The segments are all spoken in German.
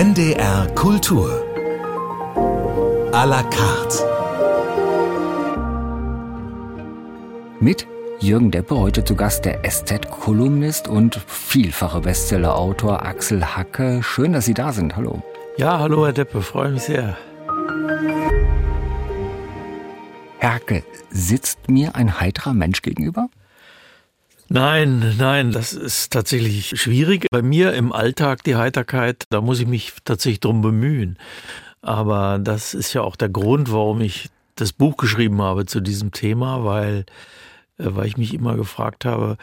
NDR Kultur. A la carte. Mit Jürgen Deppe, heute zu Gast der SZ-Kolumnist und vielfache Bestseller-Autor Axel Hacke. Schön, dass Sie da sind. Hallo. Ja, hallo Herr Deppe, freue mich sehr. Herr Hacke, sitzt mir ein heiterer Mensch gegenüber? Nein, nein, das ist tatsächlich schwierig. Bei mir im Alltag die Heiterkeit, da muss ich mich tatsächlich drum bemühen. Aber das ist ja auch der Grund, warum ich das Buch geschrieben habe zu diesem Thema, weil, äh, weil ich mich immer gefragt habe,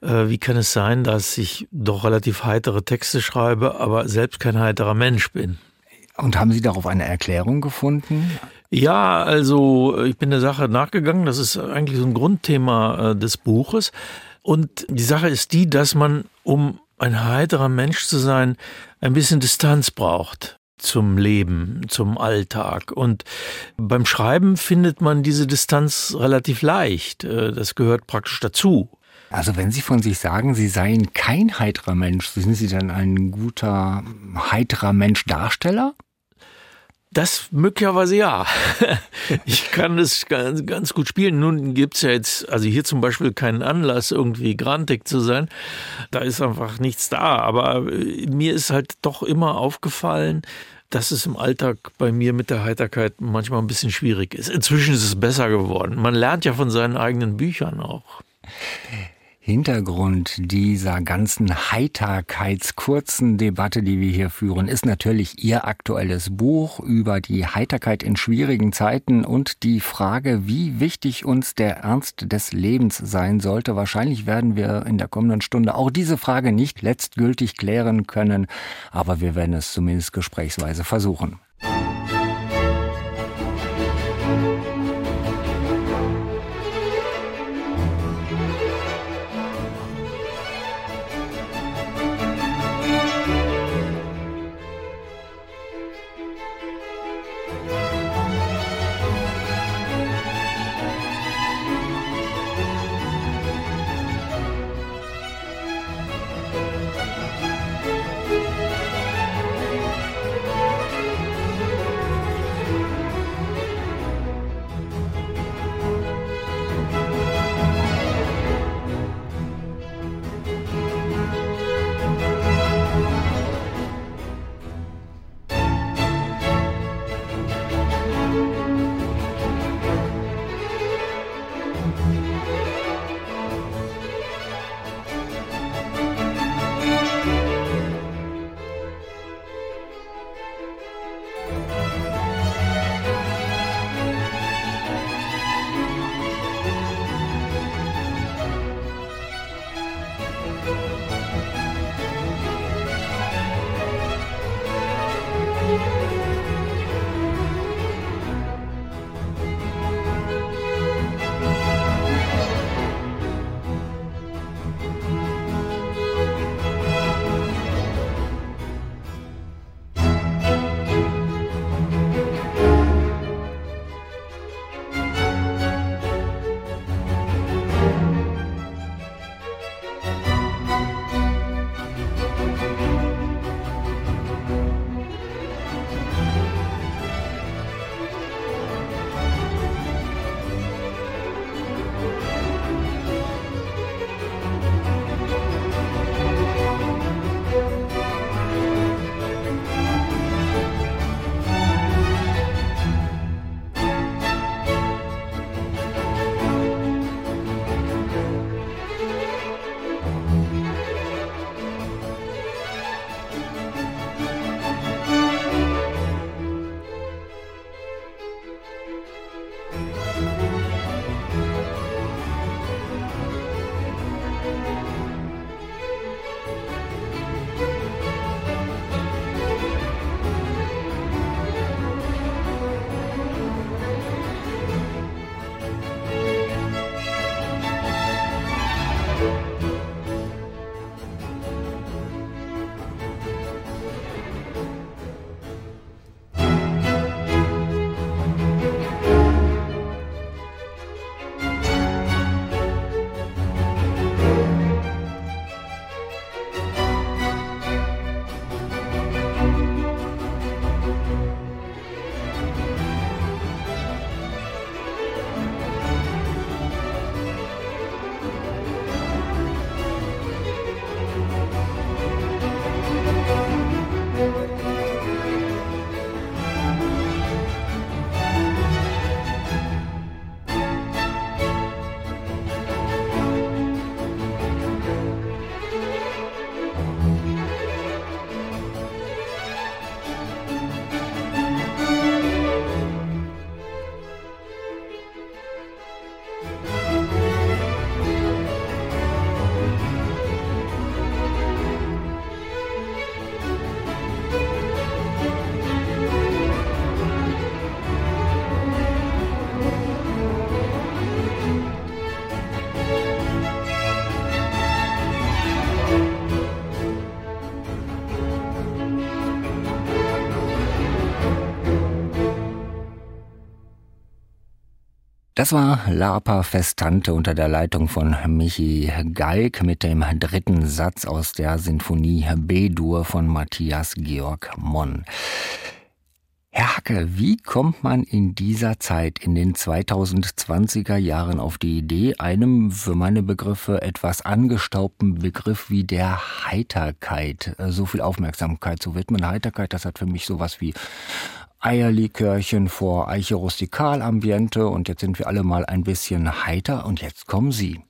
äh, wie kann es sein, dass ich doch relativ heitere Texte schreibe, aber selbst kein heiterer Mensch bin. Und haben Sie darauf eine Erklärung gefunden? Ja, also ich bin der Sache nachgegangen. Das ist eigentlich so ein Grundthema äh, des Buches. Und die Sache ist die, dass man, um ein heiterer Mensch zu sein, ein bisschen Distanz braucht zum Leben, zum Alltag. Und beim Schreiben findet man diese Distanz relativ leicht. Äh, das gehört praktisch dazu. Also wenn Sie von sich sagen, Sie seien kein heiterer Mensch, sind Sie dann ein guter heiterer Mensch Darsteller? Das möglicherweise ja. Ich kann das ganz, ganz gut spielen. Nun gibt's ja jetzt, also hier zum Beispiel keinen Anlass, irgendwie grantig zu sein. Da ist einfach nichts da. Aber äh, mir ist halt doch immer aufgefallen, dass es im Alltag bei mir mit der Heiterkeit manchmal ein bisschen schwierig ist. Inzwischen ist es besser geworden. Man lernt ja von seinen eigenen Büchern auch. Hintergrund dieser ganzen heiterkeitskurzen Debatte, die wir hier führen, ist natürlich Ihr aktuelles Buch über die Heiterkeit in schwierigen Zeiten und die Frage, wie wichtig uns der Ernst des Lebens sein sollte. Wahrscheinlich werden wir in der kommenden Stunde auch diese Frage nicht letztgültig klären können, aber wir werden es zumindest gesprächsweise versuchen. Das war Lapa Festante unter der Leitung von Michi Galk mit dem dritten Satz aus der Sinfonie B-Dur von Matthias Georg Monn. Herr Hacke, wie kommt man in dieser Zeit, in den 2020er Jahren auf die Idee, einem für meine Begriffe etwas angestaubten Begriff wie der Heiterkeit äh, so viel Aufmerksamkeit zu widmen? Heiterkeit, das hat für mich sowas wie Eierlikörchen vor Eiche Rustikal Ambiente und jetzt sind wir alle mal ein bisschen heiter und jetzt kommen Sie.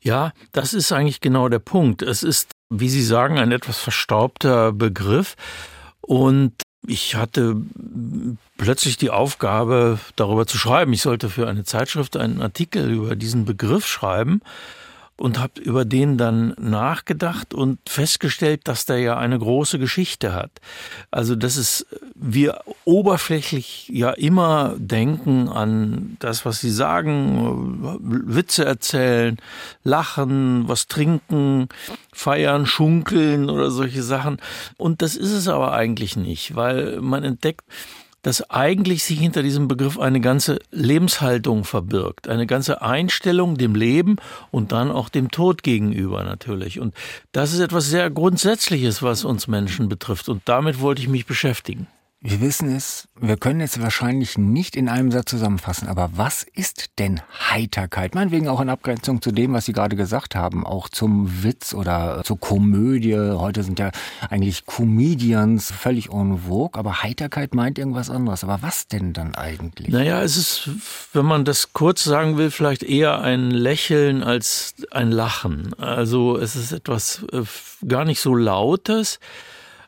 Ja, das ist eigentlich genau der Punkt. Es ist, wie Sie sagen, ein etwas verstaubter Begriff und ich hatte plötzlich die Aufgabe, darüber zu schreiben. Ich sollte für eine Zeitschrift einen Artikel über diesen Begriff schreiben und habe über den dann nachgedacht und festgestellt, dass der ja eine große Geschichte hat. Also, dass es wir oberflächlich ja immer denken an das, was sie sagen, Witze erzählen, lachen, was trinken, feiern, schunkeln oder solche Sachen. Und das ist es aber eigentlich nicht, weil man entdeckt, dass eigentlich sich hinter diesem Begriff eine ganze Lebenshaltung verbirgt, eine ganze Einstellung dem Leben und dann auch dem Tod gegenüber natürlich. Und das ist etwas sehr Grundsätzliches, was uns Menschen betrifft. Und damit wollte ich mich beschäftigen. Wir wissen es, wir können es wahrscheinlich nicht in einem Satz zusammenfassen, aber was ist denn Heiterkeit? Meinetwegen auch in Abgrenzung zu dem, was Sie gerade gesagt haben, auch zum Witz oder zur Komödie. Heute sind ja eigentlich Comedians völlig en vogue, aber Heiterkeit meint irgendwas anderes. Aber was denn dann eigentlich? Naja, es ist, wenn man das kurz sagen will, vielleicht eher ein Lächeln als ein Lachen. Also es ist etwas äh, gar nicht so Lautes.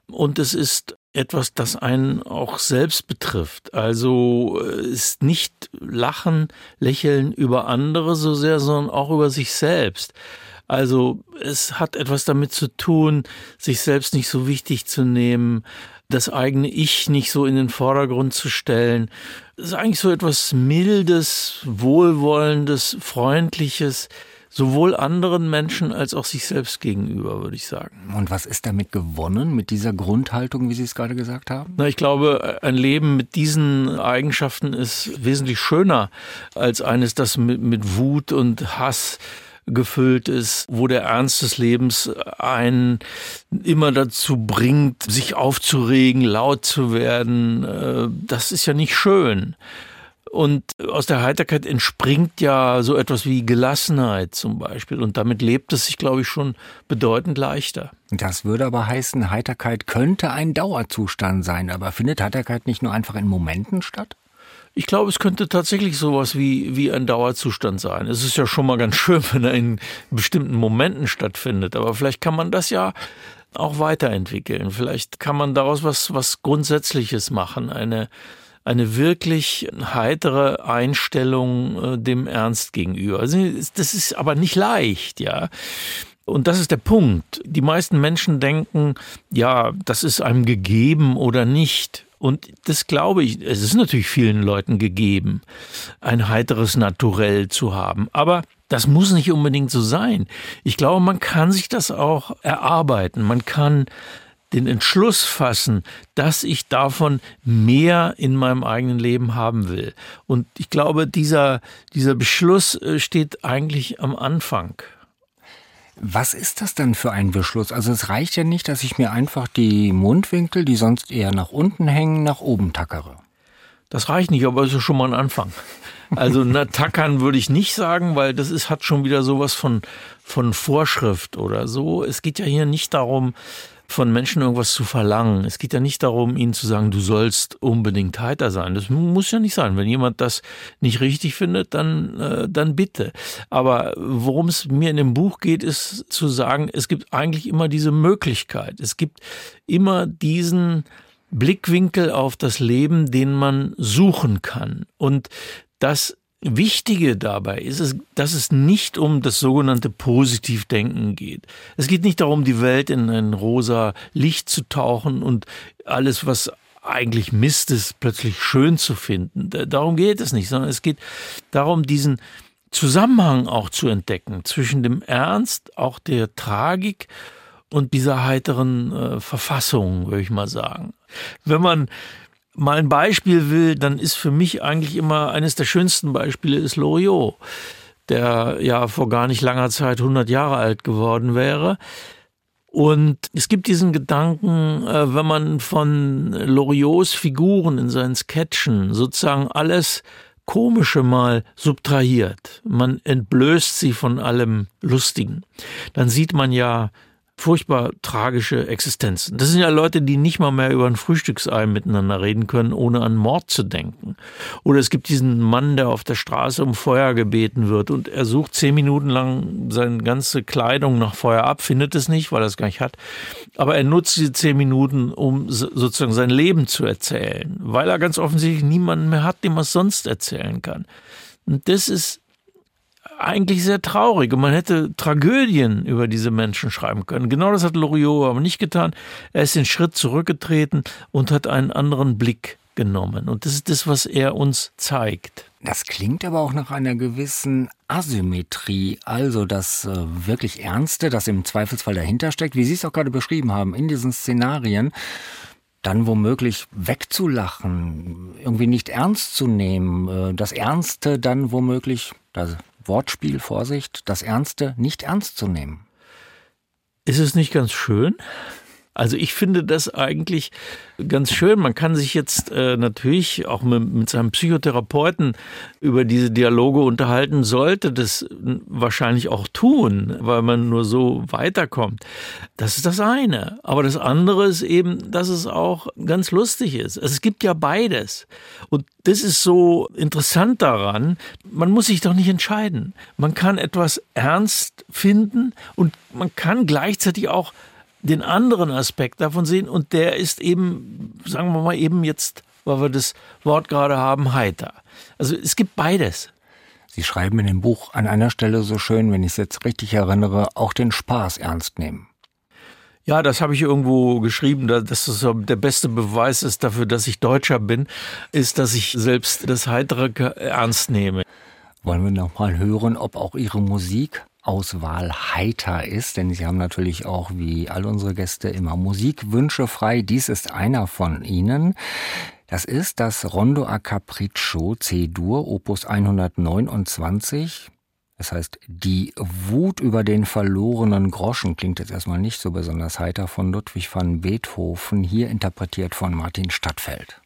Und es ist etwas, das einen auch selbst betrifft. Also äh, ist nicht Lachen, Lächeln über andere so sehr, sondern auch über sich selbst. Also es hat etwas damit zu tun, sich selbst nicht so wichtig zu nehmen, das eigene Ich nicht so in den Vordergrund zu stellen. Es ist eigentlich so etwas Mildes, Wohlwollendes, Freundliches, sowohl anderen Menschen als auch sich selbst gegenüber, würde ich sagen. Und was ist damit gewonnen, mit dieser Grundhaltung, wie Sie es gerade gesagt haben? Na, ich glaube, ein Leben mit diesen Eigenschaften ist wesentlich schöner als eines, das mit, mit Wut und Hass gefüllt ist, wo der Ernst des Lebens einen immer dazu bringt, sich aufzuregen, laut zu werden. Äh, das ist ja nicht schön. Und aus der Heiterkeit entspringt ja so etwas wie Gelassenheit zum Beispiel. Und damit lebt es sich, glaube ich, schon bedeutend leichter. Das würde aber heißen, Heiterkeit könnte ein Dauerzustand sein. Aber findet Heiterkeit nicht nur einfach in Momenten statt? Ich glaube, es könnte tatsächlich sowas wie, wie ein Dauerzustand sein. Es ist ja schon mal ganz schön, wenn er in bestimmten Momenten stattfindet. Aber vielleicht kann man das ja auch weiterentwickeln. Vielleicht kann man daraus was, was Grundsätzliches machen. Eine, eine wirklich heitere Einstellung äh, dem Ernst gegenüber. Also das ist aber nicht leicht, ja. Und das ist der Punkt. Die meisten Menschen denken, ja, das ist einem gegeben oder nicht. Und das glaube ich, es ist natürlich vielen Leuten gegeben, ein heiteres Naturell zu haben. Aber das muss nicht unbedingt so sein. Ich glaube, man kann sich das auch erarbeiten. Man kann den Entschluss fassen, dass ich davon mehr in meinem eigenen Leben haben will. Und ich glaube, dieser, dieser Beschluss äh, steht eigentlich am Anfang. Was ist das denn für ein Beschluss? Also es reicht ja nicht, dass ich mir einfach die Mundwinkel, die sonst eher nach unten hängen, nach oben tackere. Das reicht nicht, aber es ist schon mal ein Anfang. Also na, tackern würde ich nicht sagen, weil das ist, hat schon wieder sowas von, von Vorschrift oder so. Es geht ja hier nicht darum, von Menschen irgendwas zu verlangen. Es geht ja nicht darum, ihnen zu sagen, du sollst unbedingt heiter sein. Das muss ja nicht sein. Wenn jemand das nicht richtig findet, dann, äh, dann bitte. Aber worum es mir in dem Buch geht, ist zu sagen, es gibt eigentlich immer diese Möglichkeit. Es gibt immer diesen Blickwinkel auf das Leben, den man suchen kann. Und das Wichtige dabei ist, es, dass es nicht um das sogenannte Positivdenken geht. Es geht nicht darum, die Welt in ein rosa Licht zu tauchen und alles, was eigentlich Mist ist, plötzlich schön zu finden. Darum geht es nicht, sondern es geht darum, diesen Zusammenhang auch zu entdecken zwischen dem Ernst, auch der Tragik und dieser heiteren äh, Verfassung, würde ich mal sagen. Wenn man mal ein Beispiel will, dann ist für mich eigentlich immer eines der schönsten Beispiele ist Loriot, der ja vor gar nicht langer Zeit 100 Jahre alt geworden wäre. Und es gibt diesen Gedanken, äh, wenn man von Loriots Figuren in seinen Sketchen sozusagen alles Komische mal subtrahiert, man entblößt sie von allem Lustigen, dann sieht man ja furchtbar tragische Existenzen. Das sind ja Leute, die nicht mal mehr über ein Frühstücksei miteinander reden können, ohne an Mord zu denken. Oder es gibt diesen Mann, der auf der Straße um Feuer gebeten wird und er sucht zehn Minuten lang seine ganze Kleidung nach Feuer ab, findet es nicht, weil er es gar nicht hat. Aber er nutzt diese zehn Minuten, um sozusagen sein Leben zu erzählen, weil er ganz offensichtlich niemanden mehr hat, dem er es sonst erzählen kann. Und das ist eigentlich sehr traurig und man hätte Tragödien über diese Menschen schreiben können. Genau das hat Loriot aber nicht getan. Er ist den Schritt zurückgetreten und hat einen anderen Blick genommen. Und das ist das, was er uns zeigt. Das klingt aber auch nach einer gewissen Asymmetrie, also das äh, wirklich Ernste, das im Zweifelsfall dahinter steckt, wie Sie es auch gerade beschrieben haben, in diesen Szenarien, dann womöglich wegzulachen, irgendwie nicht ernst zu nehmen, äh, das Ernste dann womöglich, da Wortspiel, Vorsicht, das Ernste nicht ernst zu nehmen. Ist es nicht ganz schön? Also ich finde das eigentlich ganz schön. Man kann sich jetzt äh, natürlich auch mit, mit, seinem Psychotherapeuten über diese Dialoge unterhalten, sollte das wahrscheinlich auch tun, weil man nur so weiterkommt. Das ist das eine. Aber das andere ist eben, dass es auch ganz lustig ist. Also es gibt ja beides. Und das ist so interessant daran. Man muss sich doch nicht entscheiden. Man kann etwas ernst finden und man kann gleichzeitig auch den anderen Aspekt davon sehen und der ist eben, sagen wir mal eben jetzt, weil wir das Wort gerade haben, heiter. Also es gibt beides. Sie schreiben in dem Buch an einer Stelle so schön, wenn ich es jetzt richtig erinnere, auch den Spaß ernst nehmen. Ja, das habe ich irgendwo geschrieben, dass das der beste Beweis ist dafür, dass ich Deutscher bin, ist, dass ich selbst das Heitere ernst nehme. Wollen wir noch mal hören, ob auch Ihre Musik Auswahl heiter ist, denn Sie haben natürlich auch wie all unsere Gäste immer Musikwünsche frei. Dies ist einer von ihnen. Das ist das Rondo a Capriccio C-Dur, Opus 129. Das heißt, die Wut über den verlorenen Groschen klingt jetzt erstmal nicht so besonders heiter von Ludwig van Beethoven, hier interpretiert von Martin Stadtfeld.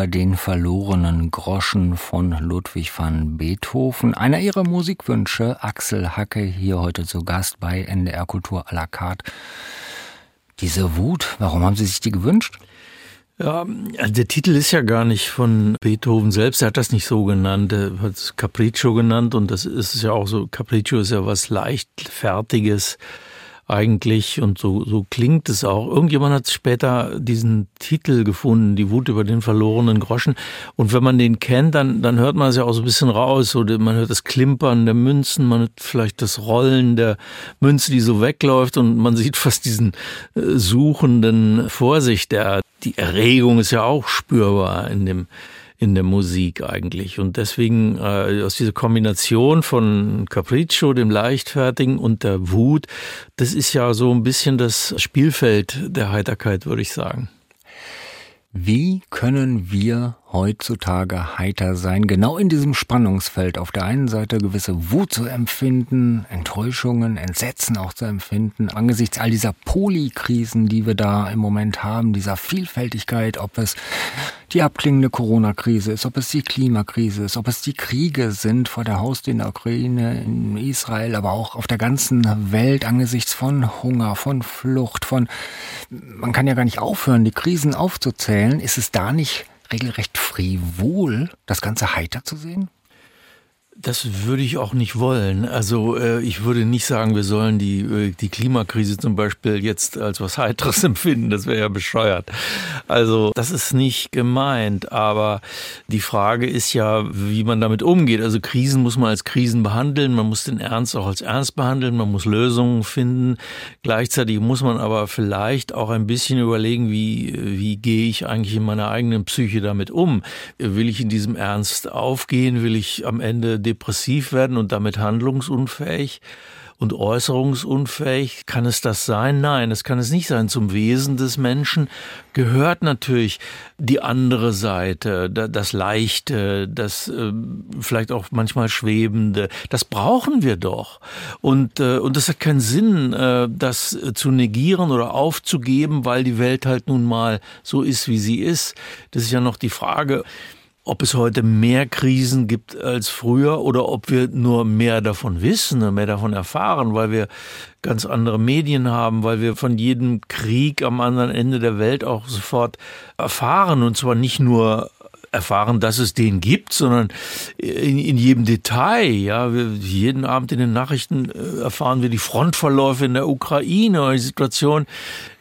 Über den verlorenen Groschen von Ludwig van Beethoven. Einer ihrer Musikwünsche, Axel Hacke, hier heute zu Gast bei NDR Kultur à la carte. Diese Wut, warum haben Sie sich die gewünscht? Ja, der Titel ist ja gar nicht von Beethoven selbst. Er hat das nicht so genannt. Er hat es Capriccio genannt und das ist ja auch so. Capriccio ist ja was leichtfertiges eigentlich und so, so klingt es auch. Irgendjemand hat später diesen Titel gefunden, die Wut über den verlorenen Groschen. Und wenn man den kennt, dann, dann hört man es ja auch so ein bisschen raus. Oder man hört das Klimpern der Münzen, man hört vielleicht das Rollen der Münze, die so wegläuft und man sieht fast diesen äh, suchenden Vorsicht. Der, die Erregung ist ja auch spürbar in dem in der Musik eigentlich. Und deswegen äh, aus dieser Kombination von Capriccio, dem Leichtfertigen und der Wut, das ist ja so ein bisschen das Spielfeld der Heiterkeit, würde ich sagen. Wie können wir heutzutage heiter sein, genau in diesem Spannungsfeld. Auf der einen Seite gewisse Wut zu empfinden, Enttäuschungen, Entsetzen auch zu empfinden, angesichts all dieser Polykrisen, die wir da im Moment haben, dieser Vielfältigkeit, ob es die abklingende Corona-Krise ist, ob es die Klimakrise ist, ob es die Kriege sind vor der Haustür in der Ukraine, in Israel, aber auch auf der ganzen Welt angesichts von Hunger, von Flucht, von, man kann ja gar nicht aufhören, die Krisen aufzuzählen. Ist es da nicht regelrecht frivol, das Ganze heiter zu sehen? Das würde ich auch nicht wollen. Also äh, ich würde nicht sagen, wir sollen die, äh, die Klimakrise zum Beispiel jetzt als was Heiteres empfinden. Das wäre ja bescheuert. Also das ist nicht gemeint. Aber die Frage ist ja, wie man damit umgeht. Also Krisen muss man als Krisen behandeln. Man muss den Ernst auch als Ernst behandeln. Man muss Lösungen finden. Gleichzeitig muss man aber vielleicht auch ein bisschen überlegen, wie, wie gehe ich eigentlich in meiner eigenen Psyche damit um? Will ich in diesem Ernst aufgehen? Will ich am Ende depressiv werden und damit handlungsunfähig und äußerungsunfähig. Kann es das sein? Nein, das kann es nicht sein. Zum Wesen des Menschen gehört natürlich die andere Seite, das Leichte, das äh, vielleicht auch manchmal Schwebende. Das brauchen wir doch. Und, äh, und es hat keinen Sinn, äh, das zu negieren oder aufzugeben, weil die Welt halt nun mal so ist, wie sie ist. Das ist ja noch die Frage, ob es heute mehr Krisen gibt als früher oder ob wir nur mehr davon wissen und mehr davon erfahren, weil wir ganz andere Medien haben, weil wir von jedem Krieg am anderen Ende der Welt auch sofort erfahren und zwar nicht nur erfahren, dass es den gibt, sondern in, in jedem Detail. Ja, wir, jeden Abend in den Nachrichten äh, erfahren wir die Frontverläufe in der Ukraine die Situation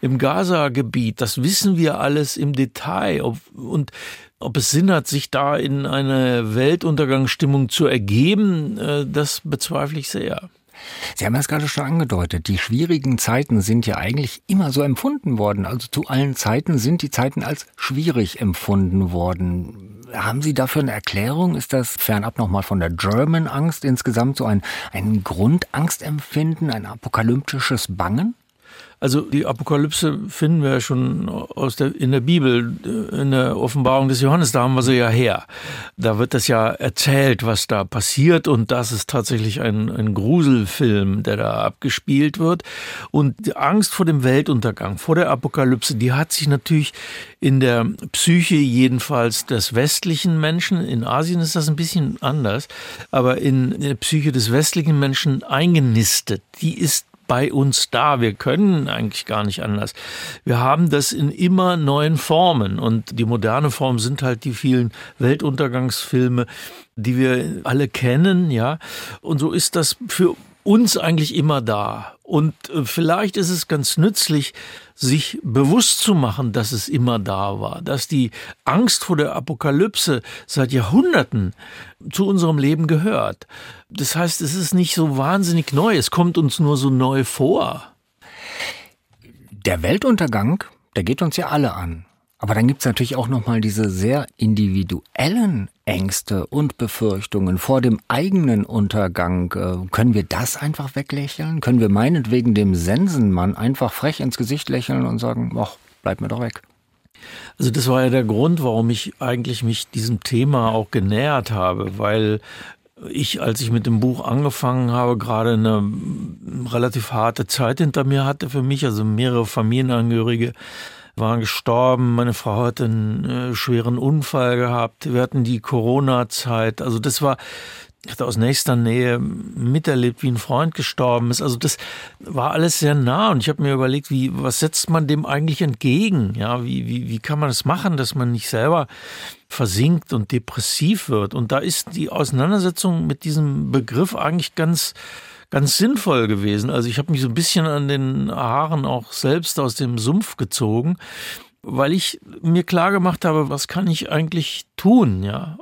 im Gaza-Gebiet. Das wissen wir alles im Detail. Und ob es Sinn hat, sich da in eine Weltuntergangsstimmung zu ergeben, äh, das bezweifle ich sehr. Sie haben es gerade schon angedeutet, die schwierigen Zeiten sind ja eigentlich immer so empfunden worden. Also zu allen Zeiten sind die Zeiten als schwierig empfunden worden. Haben Sie dafür eine Erklärung? Ist das fernab nochmal von der German Angst insgesamt so ein, ein Grundangstempfinden, ein apokalyptisches Bangen? Also die Apokalypse finden wir ja schon aus der, in der Bibel, in der Offenbarung des Johannes, da haben wir sie ja her. Da wird das ja erzählt, was da passiert und das ist tatsächlich ein, ein Gruselfilm, der da abgespielt wird. Und die Angst vor dem Weltuntergang, vor der Apokalypse, die hat sich natürlich in der Psyche jedenfalls des westlichen Menschen, in Asien ist das ein bisschen anders, aber in der Psyche des westlichen Menschen eingenistet. Die ist bei uns da. Wir können eigentlich gar nicht anders. Wir haben das in immer neuen Formen und die moderne Form sind halt die vielen Weltuntergangsfilme, die wir alle kennen, ja. Und so ist das für uns eigentlich immer da. Und äh, vielleicht ist es ganz nützlich, sich bewusst zu machen, dass es immer da war, dass die Angst vor der Apokalypse seit Jahrhunderten zu unserem Leben gehört. Das heißt, es ist nicht so wahnsinnig neu, es kommt uns nur so neu vor. Der Weltuntergang, der geht uns ja alle an. Aber dann gibt's natürlich auch nochmal diese sehr individuellen Ängste und Befürchtungen vor dem eigenen Untergang. Äh, können wir das einfach weglächeln? Können wir meinetwegen dem Sensenmann einfach frech ins Gesicht lächeln und sagen, ach, bleib mir doch weg? Also das war ja der Grund, warum ich eigentlich mich diesem Thema auch genähert habe, weil ich, als ich mit dem Buch angefangen habe, gerade eine relativ harte Zeit hinter mir hatte für mich, also mehrere Familienangehörige waren gestorben. Meine Frau hatte einen äh, schweren Unfall gehabt. Wir hatten die Corona-Zeit. Also das war, ich hatte aus nächster Nähe miterlebt, wie ein Freund gestorben ist. Also das war alles sehr nah und ich habe mir überlegt, wie was setzt man dem eigentlich entgegen? Ja, wie wie wie kann man das machen, dass man nicht selber versinkt und depressiv wird? Und da ist die Auseinandersetzung mit diesem Begriff eigentlich ganz ganz sinnvoll gewesen. Also ich habe mich so ein bisschen an den Haaren auch selbst aus dem Sumpf gezogen weil ich mir klar gemacht habe, was kann ich eigentlich tun, ja.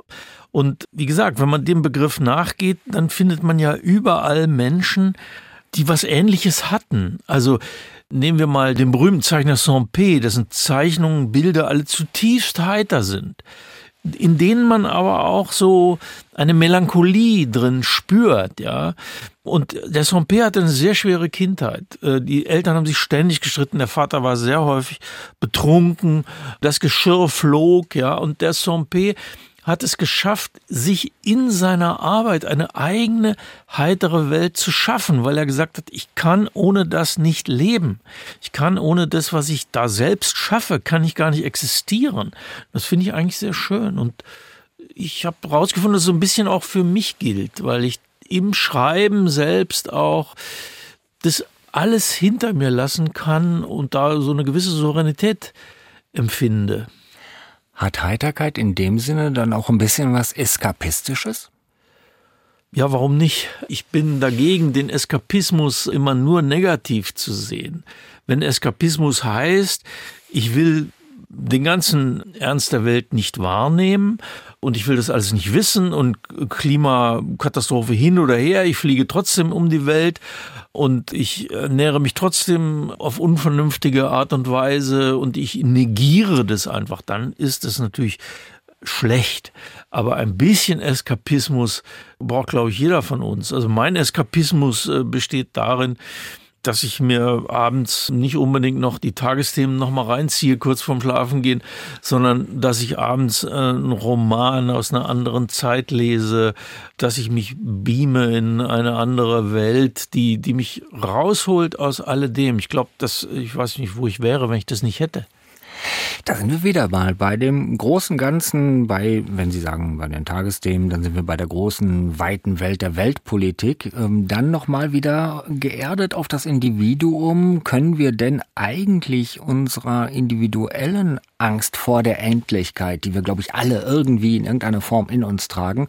Und wie gesagt, wenn man dem Begriff nachgeht, dann findet man ja überall Menschen, die was Ähnliches hatten. Also nehmen wir mal den berühmten Zeichner Saint-Pé, dessen Zeichnungen, Bilder alle zutiefst heiter sind in denen man aber auch so eine Melancholie drin spürt, ja. Und der Saint-Pé hatte eine sehr schwere Kindheit. Äh, die Eltern haben sich ständig gestritten, der Vater war sehr häufig betrunken, das Geschirr flog, ja. Und der Saint-Pé hat es geschafft, sich in seiner Arbeit eine eigene heitere Welt zu schaffen, weil er gesagt hat, ich kann ohne das nicht leben. Ich kann ohne das, was ich da selbst schaffe, kann ich gar nicht existieren. Das finde ich eigentlich sehr schön und ich habe herausgefunden, dass es so ein bisschen auch für mich gilt, weil ich im Schreiben selbst auch das alles hinter mir lassen kann und da so eine gewisse Souveränität empfinde. Hat Heiterkeit in dem Sinne dann auch ein bisschen was Eskapistisches? Ja, warum nicht? Ich bin dagegen, den Eskapismus immer nur negativ zu sehen. Wenn Eskapismus heißt, ich will den ganzen Ernst der Welt nicht wahrnehmen. Und ich will das alles nicht wissen. Und Klimakatastrophe hin oder her, ich fliege trotzdem um die Welt. Und ich ernähre mich trotzdem auf unvernünftige Art und Weise. Und ich negiere das einfach, dann ist es natürlich schlecht. Aber ein bisschen Eskapismus braucht, glaube ich, jeder von uns. Also mein Eskapismus äh, besteht darin, dass ich mir abends nicht unbedingt noch die Tagesthemen noch mal reinziehe, kurz vorm Schlafengehen, sondern dass ich abends äh, einen Roman aus einer anderen Zeit lese, dass ich mich beame in eine andere Welt, die, die mich rausholt aus alledem. Ich glaube, dass, ich weiß nicht, wo ich wäre, wenn ich das nicht hätte. Da sind wir wieder mal bei dem großen Ganzen, bei, wenn Sie sagen, bei den Tagesthemen, dann sind wir bei der großen, weiten Welt der Weltpolitik. Ähm, dann nochmal wieder geerdet auf das Individuum. Können wir denn eigentlich unserer individuellen Angst vor der Endlichkeit, die wir, glaube ich, alle irgendwie in irgendeiner Form in uns tragen,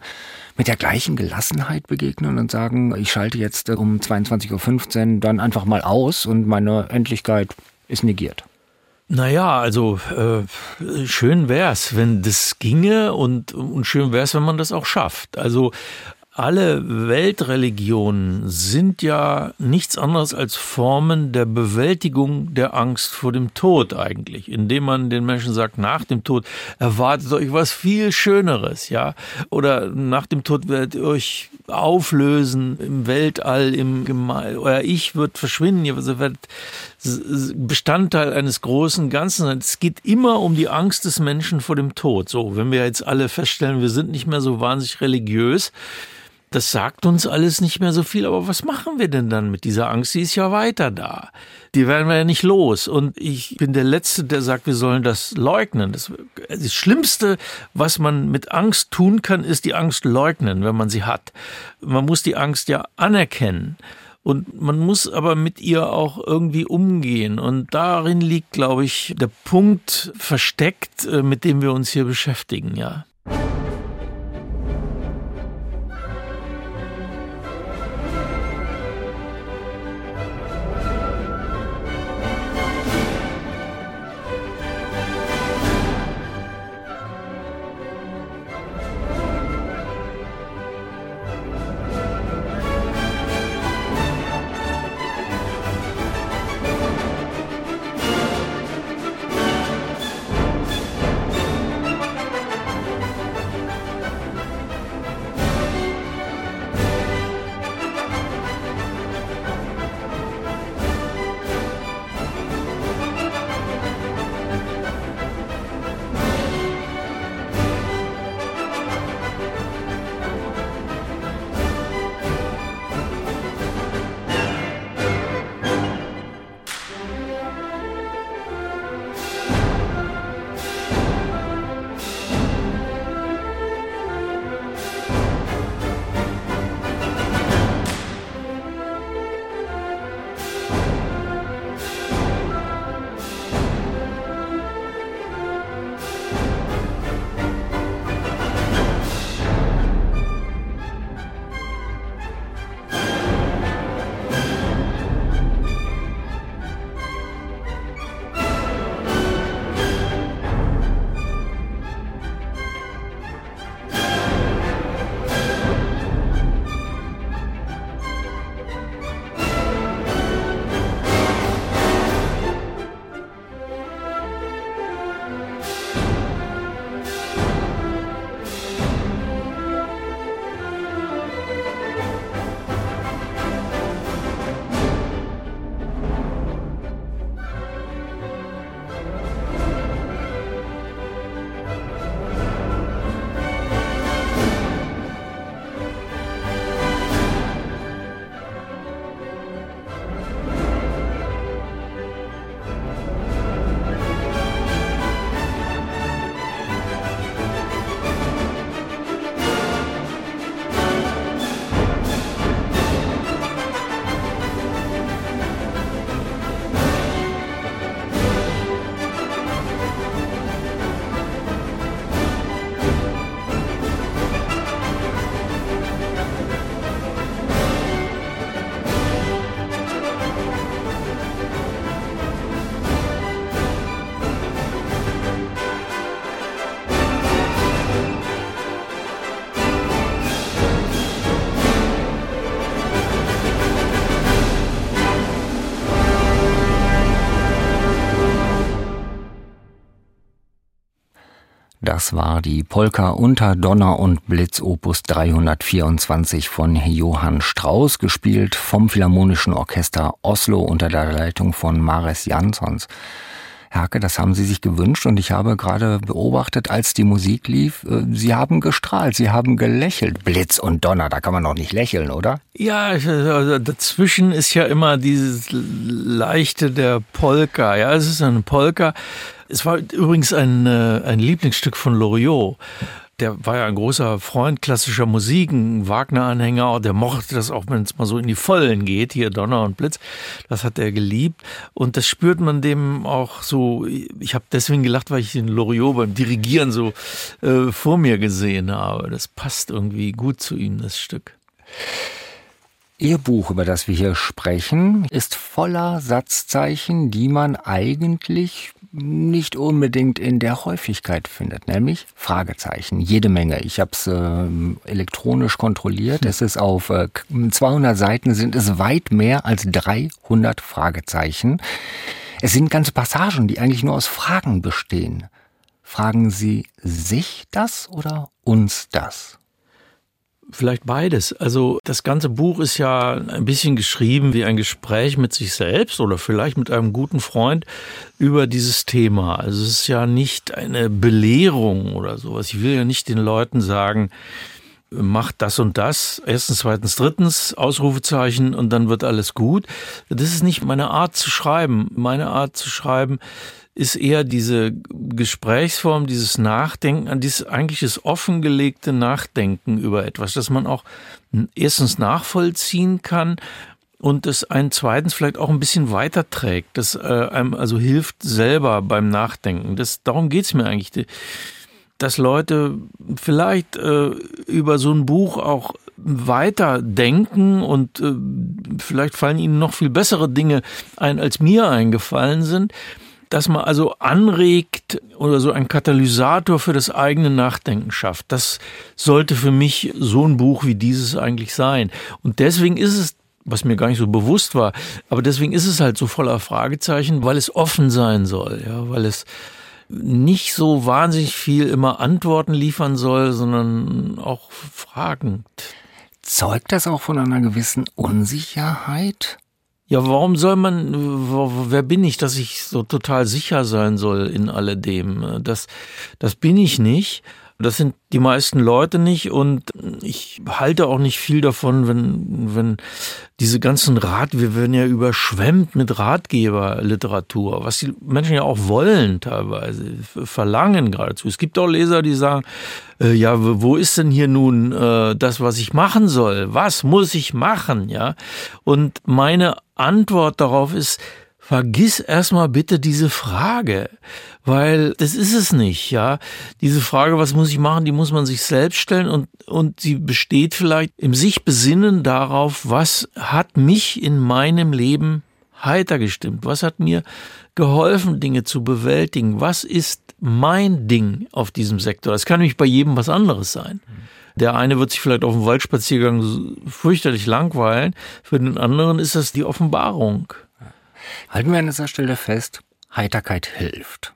mit der gleichen Gelassenheit begegnen und sagen, ich schalte jetzt um 22.15 Uhr dann einfach mal aus und meine Endlichkeit ist negiert? Naja, also äh, schön wär's, wenn das ginge und, und schön wär's, wenn man das auch schafft. Also alle Weltreligionen sind ja nichts anderes als Formen der Bewältigung der Angst vor dem Tod eigentlich, indem man den Menschen sagt, nach dem Tod erwartet euch was viel Schöneres, ja, oder nach dem Tod werdet ihr euch auflösen im Weltall, im Gemein, euer Ich wird verschwinden, ihr werdet Bestandteil eines großen Ganzen. Es geht immer um die Angst des Menschen vor dem Tod. So, wenn wir jetzt alle feststellen, wir sind nicht mehr so wahnsinnig religiös, das sagt uns alles nicht mehr so viel, aber was machen wir denn dann mit dieser Angst? Sie ist ja weiter da. Die werden wir ja nicht los. Und ich bin der Letzte, der sagt, wir sollen das leugnen. Das, das Schlimmste, was man mit Angst tun kann, ist die Angst leugnen, wenn man sie hat. Man muss die Angst ja anerkennen. Und man muss aber mit ihr auch irgendwie umgehen. Und darin liegt, glaube ich, der Punkt versteckt, äh, mit dem wir uns hier beschäftigen, ja. Das war die Polka unter Donner und Blitz Opus 324 von Johann Strauss, gespielt vom Philharmonischen Orchester Oslo unter der Leitung von Mares Jansons. Herke, das haben Sie sich gewünscht und ich habe gerade beobachtet, als die Musik lief, äh, Sie haben gestrahlt, Sie haben gelächelt. Blitz und Donner, da kann man doch nicht lächeln, oder? Ja, also dazwischen ist ja immer dieses Leichte der Polka. Ja, es ist eine Polka. Es war übrigens ein, äh, ein Lieblingsstück von Loriot. Der war ja ein großer Freund klassischer Musik, ein Wagner-Anhänger, der mochte das auch, wenn es mal so in die Vollen geht, hier Donner und Blitz, das hat er geliebt. Und das spürt man dem auch so, ich habe deswegen gelacht, weil ich den Loriot beim Dirigieren so äh, vor mir gesehen habe, das passt irgendwie gut zu ihm, das Stück. Ihr Buch, über das wir hier sprechen, ist voller Satzzeichen, die man eigentlich nicht unbedingt in der Häufigkeit findet, nämlich Fragezeichen, jede Menge. Ich habe es äh, elektronisch kontrolliert. Es ist auf äh, 200 Seiten sind es weit mehr als 300 Fragezeichen. Es sind ganze Passagen, die eigentlich nur aus Fragen bestehen. Fragen Sie sich das oder uns das? Vielleicht beides. Also das ganze Buch ist ja ein bisschen geschrieben wie ein Gespräch mit sich selbst oder vielleicht mit einem guten Freund über dieses Thema. Also es ist ja nicht eine Belehrung oder sowas. Ich will ja nicht den Leuten sagen, macht das und das, erstens, zweitens, drittens, Ausrufezeichen und dann wird alles gut. Das ist nicht meine Art zu schreiben. Meine Art zu schreiben ist eher diese Gesprächsform, dieses Nachdenken, dieses das offengelegte Nachdenken über etwas, dass man auch erstens nachvollziehen kann und das einen zweitens vielleicht auch ein bisschen weiterträgt, das äh, einem also hilft selber beim Nachdenken. Das, darum geht's mir eigentlich, dass Leute vielleicht äh, über so ein Buch auch weiter denken und äh, vielleicht fallen ihnen noch viel bessere Dinge ein, als mir eingefallen sind dass man also anregt oder so ein Katalysator für das eigene Nachdenken schafft. Das sollte für mich so ein Buch wie dieses eigentlich sein. Und deswegen ist es was mir gar nicht so bewusst war. Aber deswegen ist es halt so voller Fragezeichen, weil es offen sein soll, ja, weil es nicht so wahnsinnig viel immer Antworten liefern soll, sondern auch fragend. Zeugt das auch von einer gewissen Unsicherheit? Ja, warum soll man, wer bin ich, dass ich so total sicher sein soll in alledem? Das, das bin ich nicht. Das sind die meisten Leute nicht und ich halte auch nicht viel davon, wenn, wenn diese ganzen Rat, wir werden ja überschwemmt mit Ratgeberliteratur, was die Menschen ja auch wollen teilweise, verlangen geradezu. Es gibt auch Leser, die sagen, äh, ja, wo ist denn hier nun äh, das, was ich machen soll? Was muss ich machen? Ja. Und meine Antwort darauf ist, vergiss erstmal bitte diese Frage, weil das ist es nicht, ja. Diese Frage, was muss ich machen, die muss man sich selbst stellen und, und sie besteht vielleicht im sich besinnen darauf, was hat mich in meinem Leben heiter gestimmt? Was hat mir geholfen, Dinge zu bewältigen? Was ist mein Ding auf diesem Sektor? Das kann nämlich bei jedem was anderes sein. Der eine wird sich vielleicht auf dem Waldspaziergang fürchterlich langweilen, für den anderen ist das die Offenbarung. Halten wir an dieser Stelle fest, Heiterkeit hilft.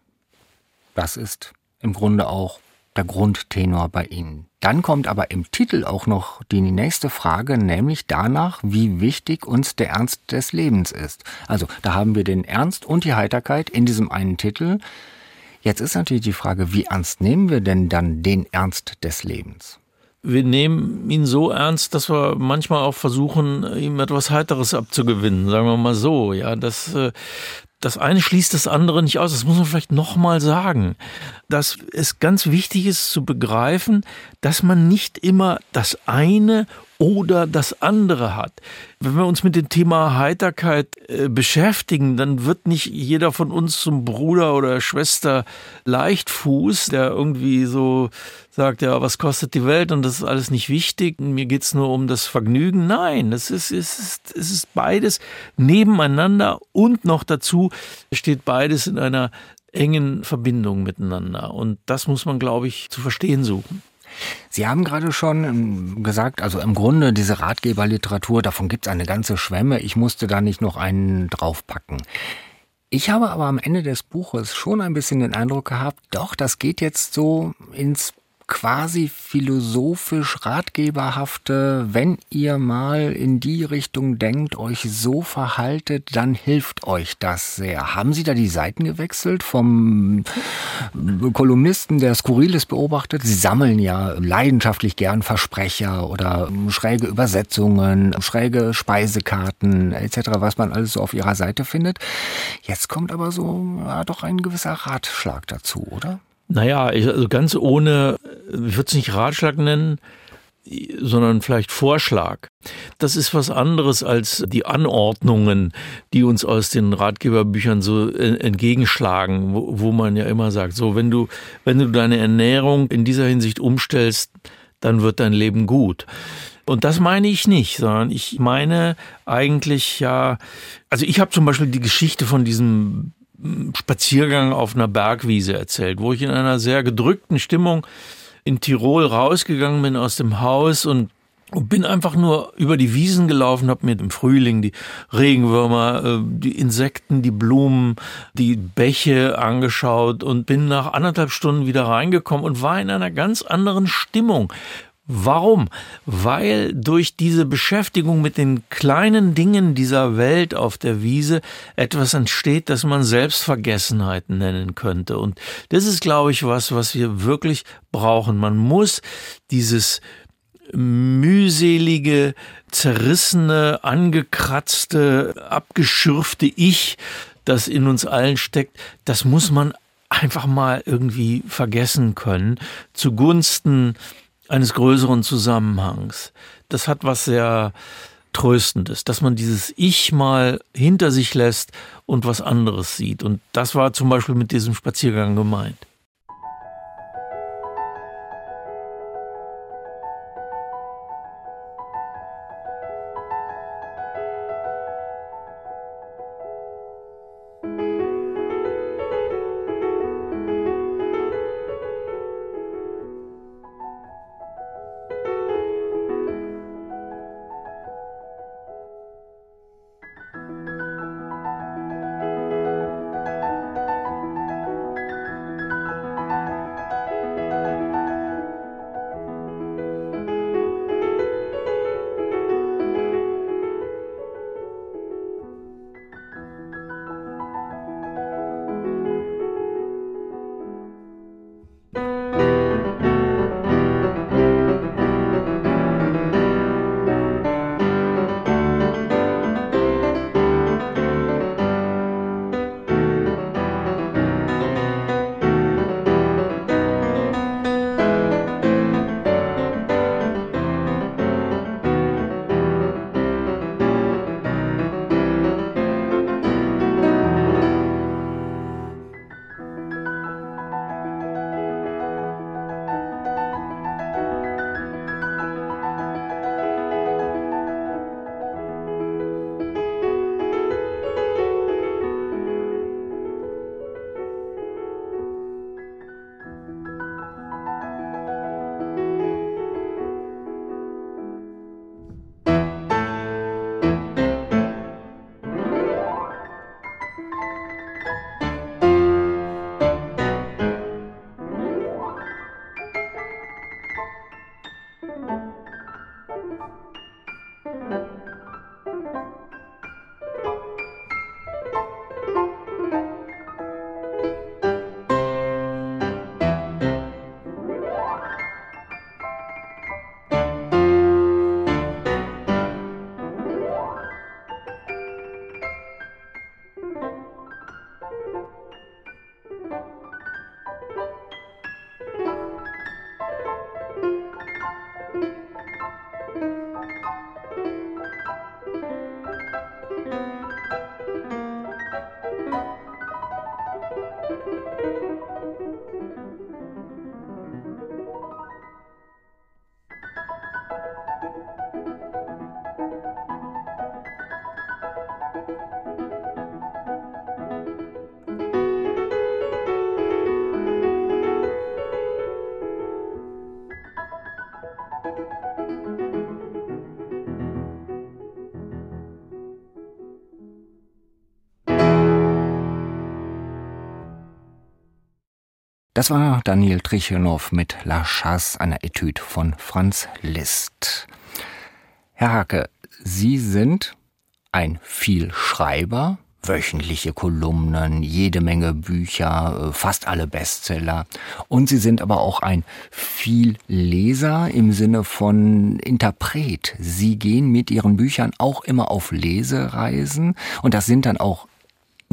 Das ist im Grunde auch der Grundtenor bei Ihnen. Dann kommt aber im Titel auch noch die nächste Frage, nämlich danach, wie wichtig uns der Ernst des Lebens ist. Also da haben wir den Ernst und die Heiterkeit in diesem einen Titel. Jetzt ist natürlich die Frage, wie ernst nehmen wir denn dann den Ernst des Lebens? Wir nehmen ihn so ernst, dass wir manchmal auch versuchen, ihm etwas Heiteres abzugewinnen, sagen wir mal so. Ja, das, äh, das eine schließt das andere nicht aus. Das muss man vielleicht nochmal sagen. Dass es ganz wichtig ist zu begreifen, dass man nicht immer das eine oder das andere hat. Wenn wir uns mit dem Thema Heiterkeit beschäftigen, dann wird nicht jeder von uns zum Bruder oder Schwester Leichtfuß, der irgendwie so sagt, ja, was kostet die Welt und das ist alles nicht wichtig, mir geht's nur um das Vergnügen. Nein, es ist, es ist, es ist beides nebeneinander und noch dazu steht beides in einer engen Verbindung miteinander. Und das muss man, glaube ich, zu verstehen suchen. Sie haben gerade schon ähm, gesagt, also im Grunde diese Ratgeberliteratur, davon gibt es eine ganze Schwemme. Ich musste da nicht noch einen draufpacken. Ich habe aber am Ende des Buches schon ein bisschen den Eindruck gehabt, doch, das geht jetzt so ins quasi philosophisch ratgeberhafte, wenn ihr mal in die Richtung denkt, euch so verhaltet, dann hilft euch das sehr. Haben Sie da die Seiten gewechselt vom Kolumnisten, der Skurriles beobachtet? Sie sammeln ja leidenschaftlich gern Versprecher oder schräge Übersetzungen, schräge Speisekarten etc., was man alles so auf Ihrer Seite findet. Jetzt kommt aber so ja, doch ein gewisser Ratschlag dazu, oder? Naja, ich, also ganz ohne, ich würde es nicht Ratschlag nennen, sondern vielleicht Vorschlag. Das ist was anderes als die Anordnungen, die uns aus den Ratgeberbüchern so entgegenschlagen, wo, wo man ja immer sagt, so wenn du, wenn du deine Ernährung in dieser Hinsicht umstellst, dann wird dein Leben gut. Und das meine ich nicht, sondern ich meine eigentlich ja, also ich habe zum Beispiel die Geschichte von diesem Spaziergang auf einer Bergwiese erzählt, wo ich in einer sehr gedrückten Stimmung in Tirol rausgegangen bin aus dem Haus und und bin einfach nur über die Wiesen gelaufen, habe mir im Frühling die Regenwürmer, äh, die Insekten, die Blumen, die Bäche angeschaut und bin nach anderthalb Stunden wieder reingekommen und war in einer ganz anderen Stimmung, Warum? Weil durch diese Beschäftigung mit den kleinen Dingen dieser Welt auf der Wiese etwas entsteht, das man Selbstvergessenheit nennen könnte. Und das ist, glaube ich, was, was wir wirklich brauchen. Man muss dieses mühselige, zerrissene, angekratzte, abgeschürfte Ich, das in uns allen steckt, das muss man einfach mal irgendwie vergessen können, zugunsten eines größeren Zusammenhangs. Das hat was sehr Tröstendes, dass man dieses Ich mal hinter sich lässt und was anderes sieht. Und das war zum Beispiel mit diesem Spaziergang gemeint. Das war Daniel Trichenow mit La Chasse, einer Etüde von Franz Liszt. Herr Hake, Sie sind ein Vielschreiber, wöchentliche Kolumnen, jede Menge Bücher, äh, fast alle Bestseller. Und Sie sind aber auch ein Vielleser im Sinne von Interpret. Sie gehen mit Ihren Büchern auch immer auf Lesereisen und das sind dann auch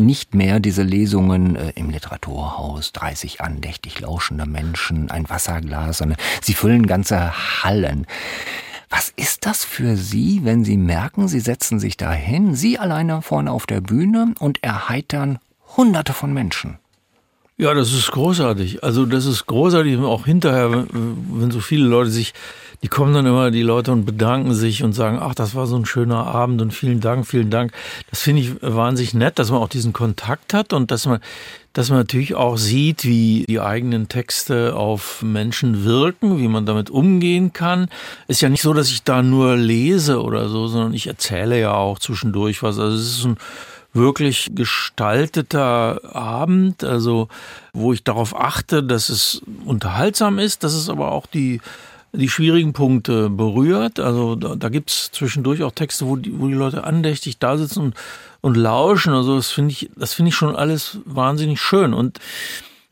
nicht mehr diese Lesungen äh, im Literaturhaus, 30 andächtig lauschende Menschen, ein Wasserglas, sondern sie füllen ganze Hallen. Was ist das für Sie, wenn Sie merken, Sie setzen sich dahin, Sie alleine vorne auf der Bühne und erheitern Hunderte von Menschen? Ja, das ist großartig. Also das ist großartig, auch hinterher, wenn so viele Leute sich, die kommen dann immer, die Leute und bedanken sich und sagen, ach, das war so ein schöner Abend und vielen Dank, vielen Dank. Das finde ich wahnsinnig nett, dass man auch diesen Kontakt hat und dass man, dass man natürlich auch sieht, wie die eigenen Texte auf Menschen wirken, wie man damit umgehen kann. Ist ja nicht so, dass ich da nur lese oder so, sondern ich erzähle ja auch zwischendurch was. Also es ist ein wirklich gestalteter Abend, also wo ich darauf achte, dass es unterhaltsam ist, dass es aber auch die die schwierigen Punkte berührt. Also da, da gibt es zwischendurch auch Texte, wo die, wo die Leute andächtig da sitzen und, und lauschen. Also das finde ich, das finde ich schon alles wahnsinnig schön. Und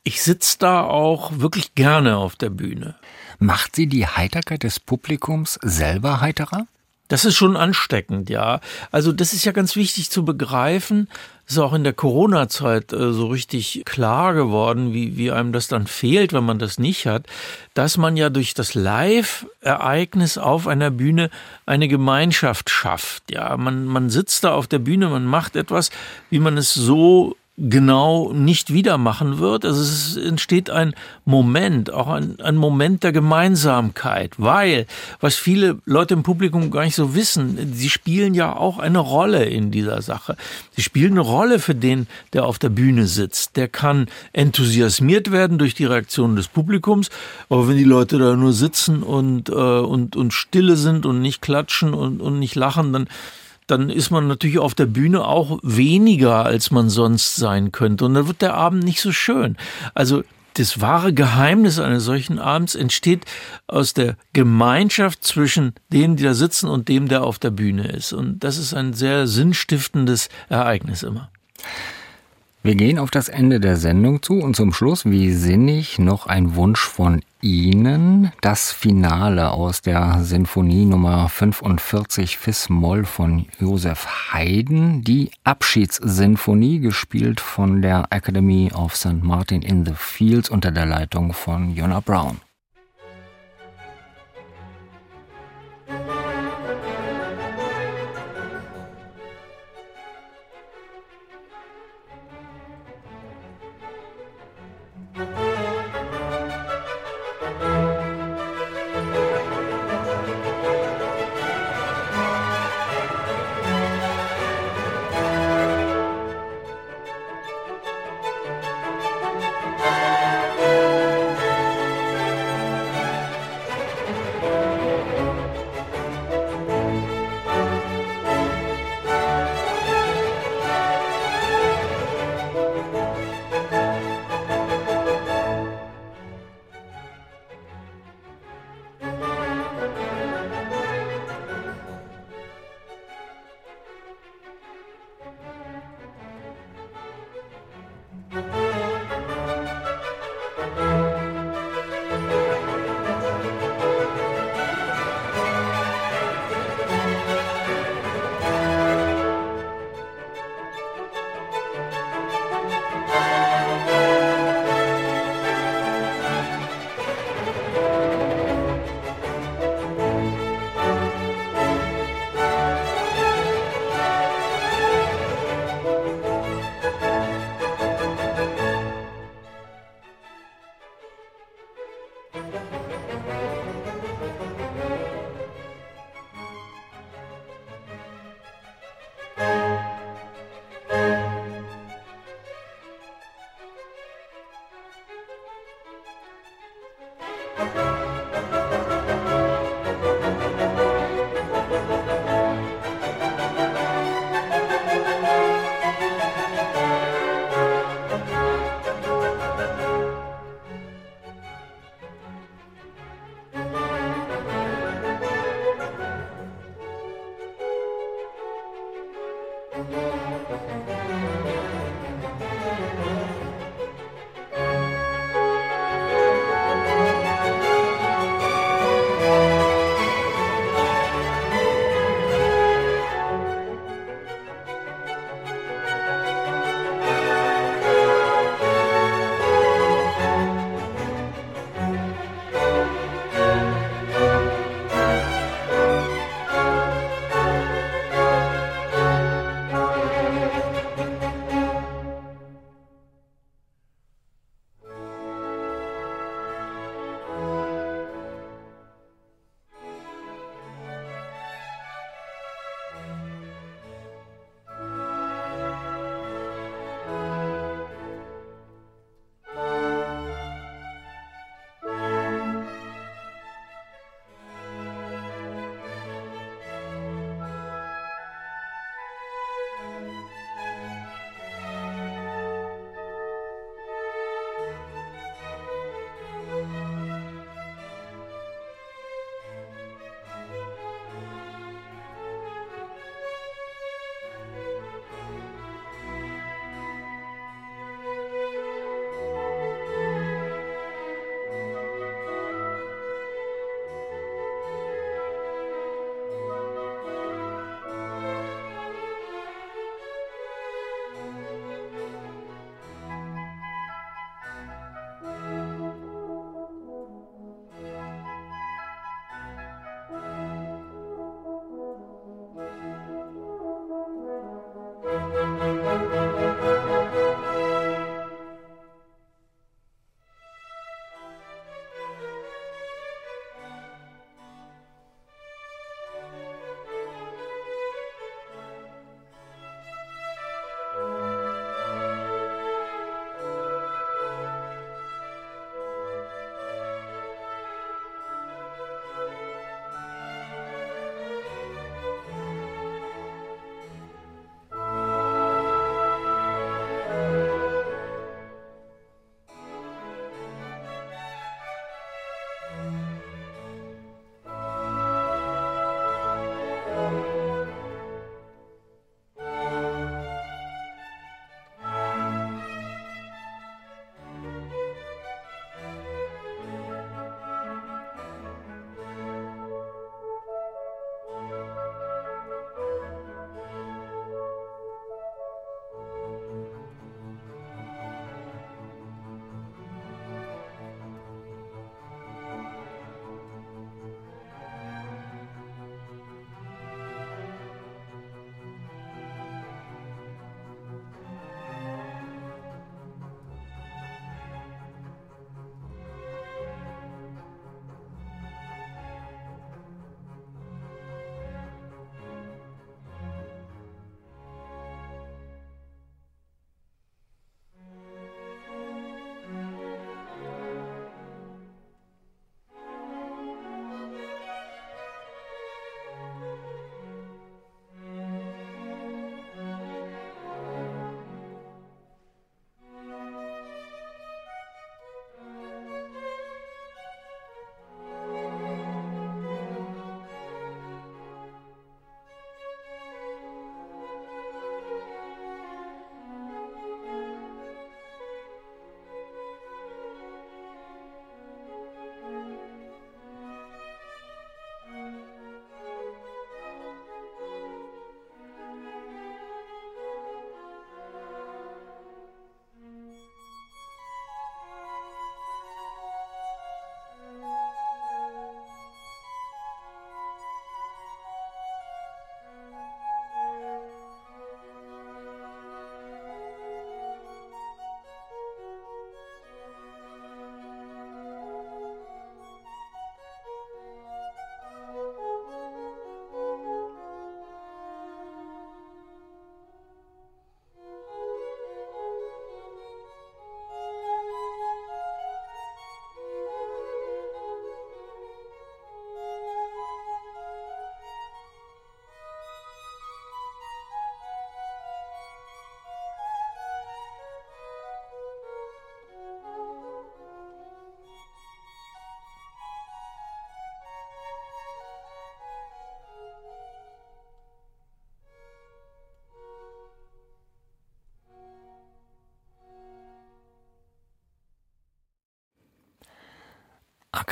ich sitze da auch wirklich gerne auf der Bühne. Macht sie die Heiterkeit des Publikums selber heiterer? Das ist schon ansteckend, ja. Also das ist ja ganz wichtig zu begreifen. Das ist auch in der Corona-Zeit äh, so richtig klar geworden, wie, wie einem das dann fehlt, wenn man das nicht hat, dass man ja durch das Live-Ereignis auf einer Bühne eine Gemeinschaft schafft. Ja, man, man sitzt da auf der Bühne, man macht etwas, wie man es so genau nicht wieder machen wird. Also es entsteht ein Moment, auch ein, ein Moment der Gemeinsamkeit, weil, was viele Leute im Publikum gar nicht so wissen, sie spielen ja auch eine Rolle in dieser Sache. Sie spielen eine Rolle für den, der auf der Bühne sitzt. Der kann enthusiasmiert werden durch die Reaktion des Publikums, aber wenn die Leute da nur sitzen und, äh, und, und stille sind und nicht klatschen und, und nicht lachen, dann dann ist man natürlich auf der Bühne auch weniger, als man sonst sein könnte. Und dann wird der Abend nicht so schön. Also das wahre Geheimnis eines solchen Abends entsteht aus der Gemeinschaft zwischen denen, die da sitzen und dem, der auf der Bühne ist. Und das ist ein sehr sinnstiftendes Ereignis immer. Wir gehen auf das Ende der Sendung zu und zum Schluss, wie sinnig, noch ein Wunsch von Ihnen. Das Finale aus der Sinfonie Nummer 45 Fis-Moll von Josef Haydn. Die Abschiedssinfonie, gespielt von der Academy of St. Martin in the Fields unter der Leitung von Jonna Brown.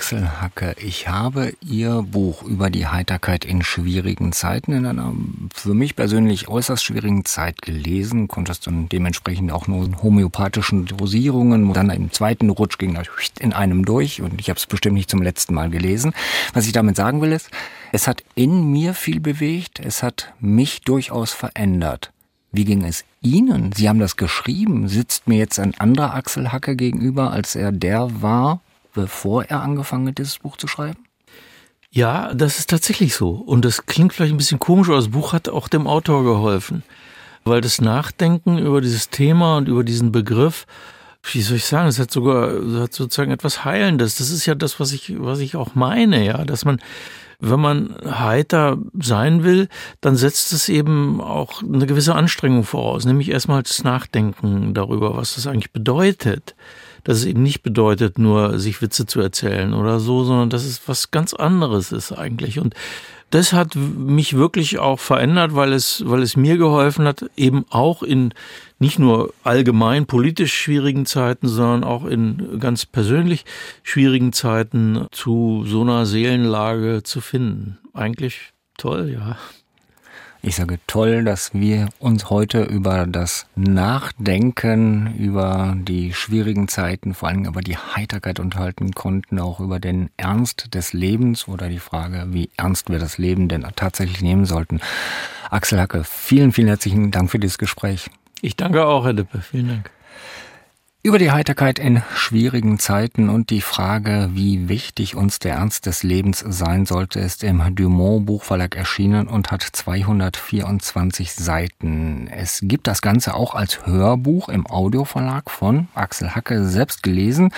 Axel Hacke, ich habe Ihr Buch über die Heiterkeit in schwierigen Zeiten in einer für mich persönlich äußerst schwierigen Zeit gelesen, konnte es dann dementsprechend auch nur in homöopathischen Dosierungen, dann im zweiten Rutsch ging das in einem durch und ich habe es bestimmt nicht zum letzten Mal gelesen. Was ich damit sagen will ist, es hat in mir viel bewegt, es hat mich durchaus verändert. Wie ging es Ihnen? Sie haben das geschrieben. Sitzt mir jetzt ein anderer Axel Hacke gegenüber, als er der war, bevor er angefangen hat, dieses Buch zu schreiben? Ja, das ist tatsächlich so. Und das klingt vielleicht ein bisschen komisch, aber das Buch hat auch dem Autor geholfen. Weil das Nachdenken über dieses Thema und über diesen Begriff, wie soll ich sagen, es hat sogar hat sozusagen etwas Heilendes. Das ist ja das, was ich, was ich auch meine, ja, dass man wenn man heiter sein will, dann setzt es eben auch eine gewisse Anstrengung voraus, nämlich erstmal das Nachdenken darüber, was das eigentlich bedeutet. Dass es eben nicht bedeutet, nur sich Witze zu erzählen oder so, sondern dass es was ganz anderes ist eigentlich. Und das hat mich wirklich auch verändert, weil es, weil es mir geholfen hat, eben auch in nicht nur allgemein politisch schwierigen Zeiten, sondern auch in ganz persönlich schwierigen Zeiten zu so einer Seelenlage zu finden. Eigentlich toll, ja. Ich sage toll, dass wir uns heute über das Nachdenken, über die schwierigen Zeiten, vor allem über die Heiterkeit unterhalten konnten, auch über den Ernst des Lebens oder die Frage, wie ernst wir das Leben denn tatsächlich nehmen sollten. Axel Hacke, vielen, vielen herzlichen Dank für dieses Gespräch. Ich danke auch, Herr Lippe. Vielen Dank. Über die Heiterkeit in schwierigen Zeiten und die Frage, wie wichtig uns der Ernst des Lebens sein sollte, ist im Dumont Buchverlag erschienen und hat 224 Seiten. Es gibt das Ganze auch als Hörbuch im Audioverlag von Axel Hacke selbst gelesen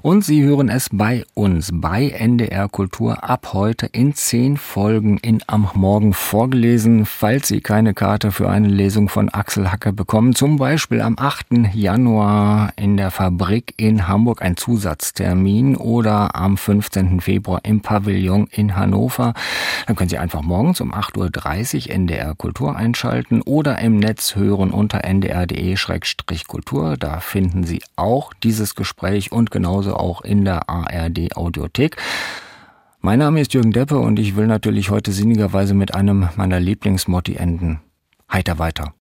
und Sie hören es bei uns bei NDR Kultur ab heute in zehn Folgen in Am Morgen vorgelesen. Falls Sie keine Karte für eine Lesung von Axel Hacke bekommen, zum Beispiel am 8. Januar in der Fabrik in Hamburg ein Zusatztermin oder am 15. Februar im Pavillon in Hannover. Dann können Sie einfach morgens um 8.30 Uhr NDR Kultur einschalten oder im Netz hören unter ndr.de-kultur. Da finden Sie auch dieses Gespräch und genauso auch in der ARD Audiothek. Mein Name ist Jürgen Deppe und ich will natürlich heute sinnigerweise mit einem meiner Lieblingsmotti enden. Heiter weiter.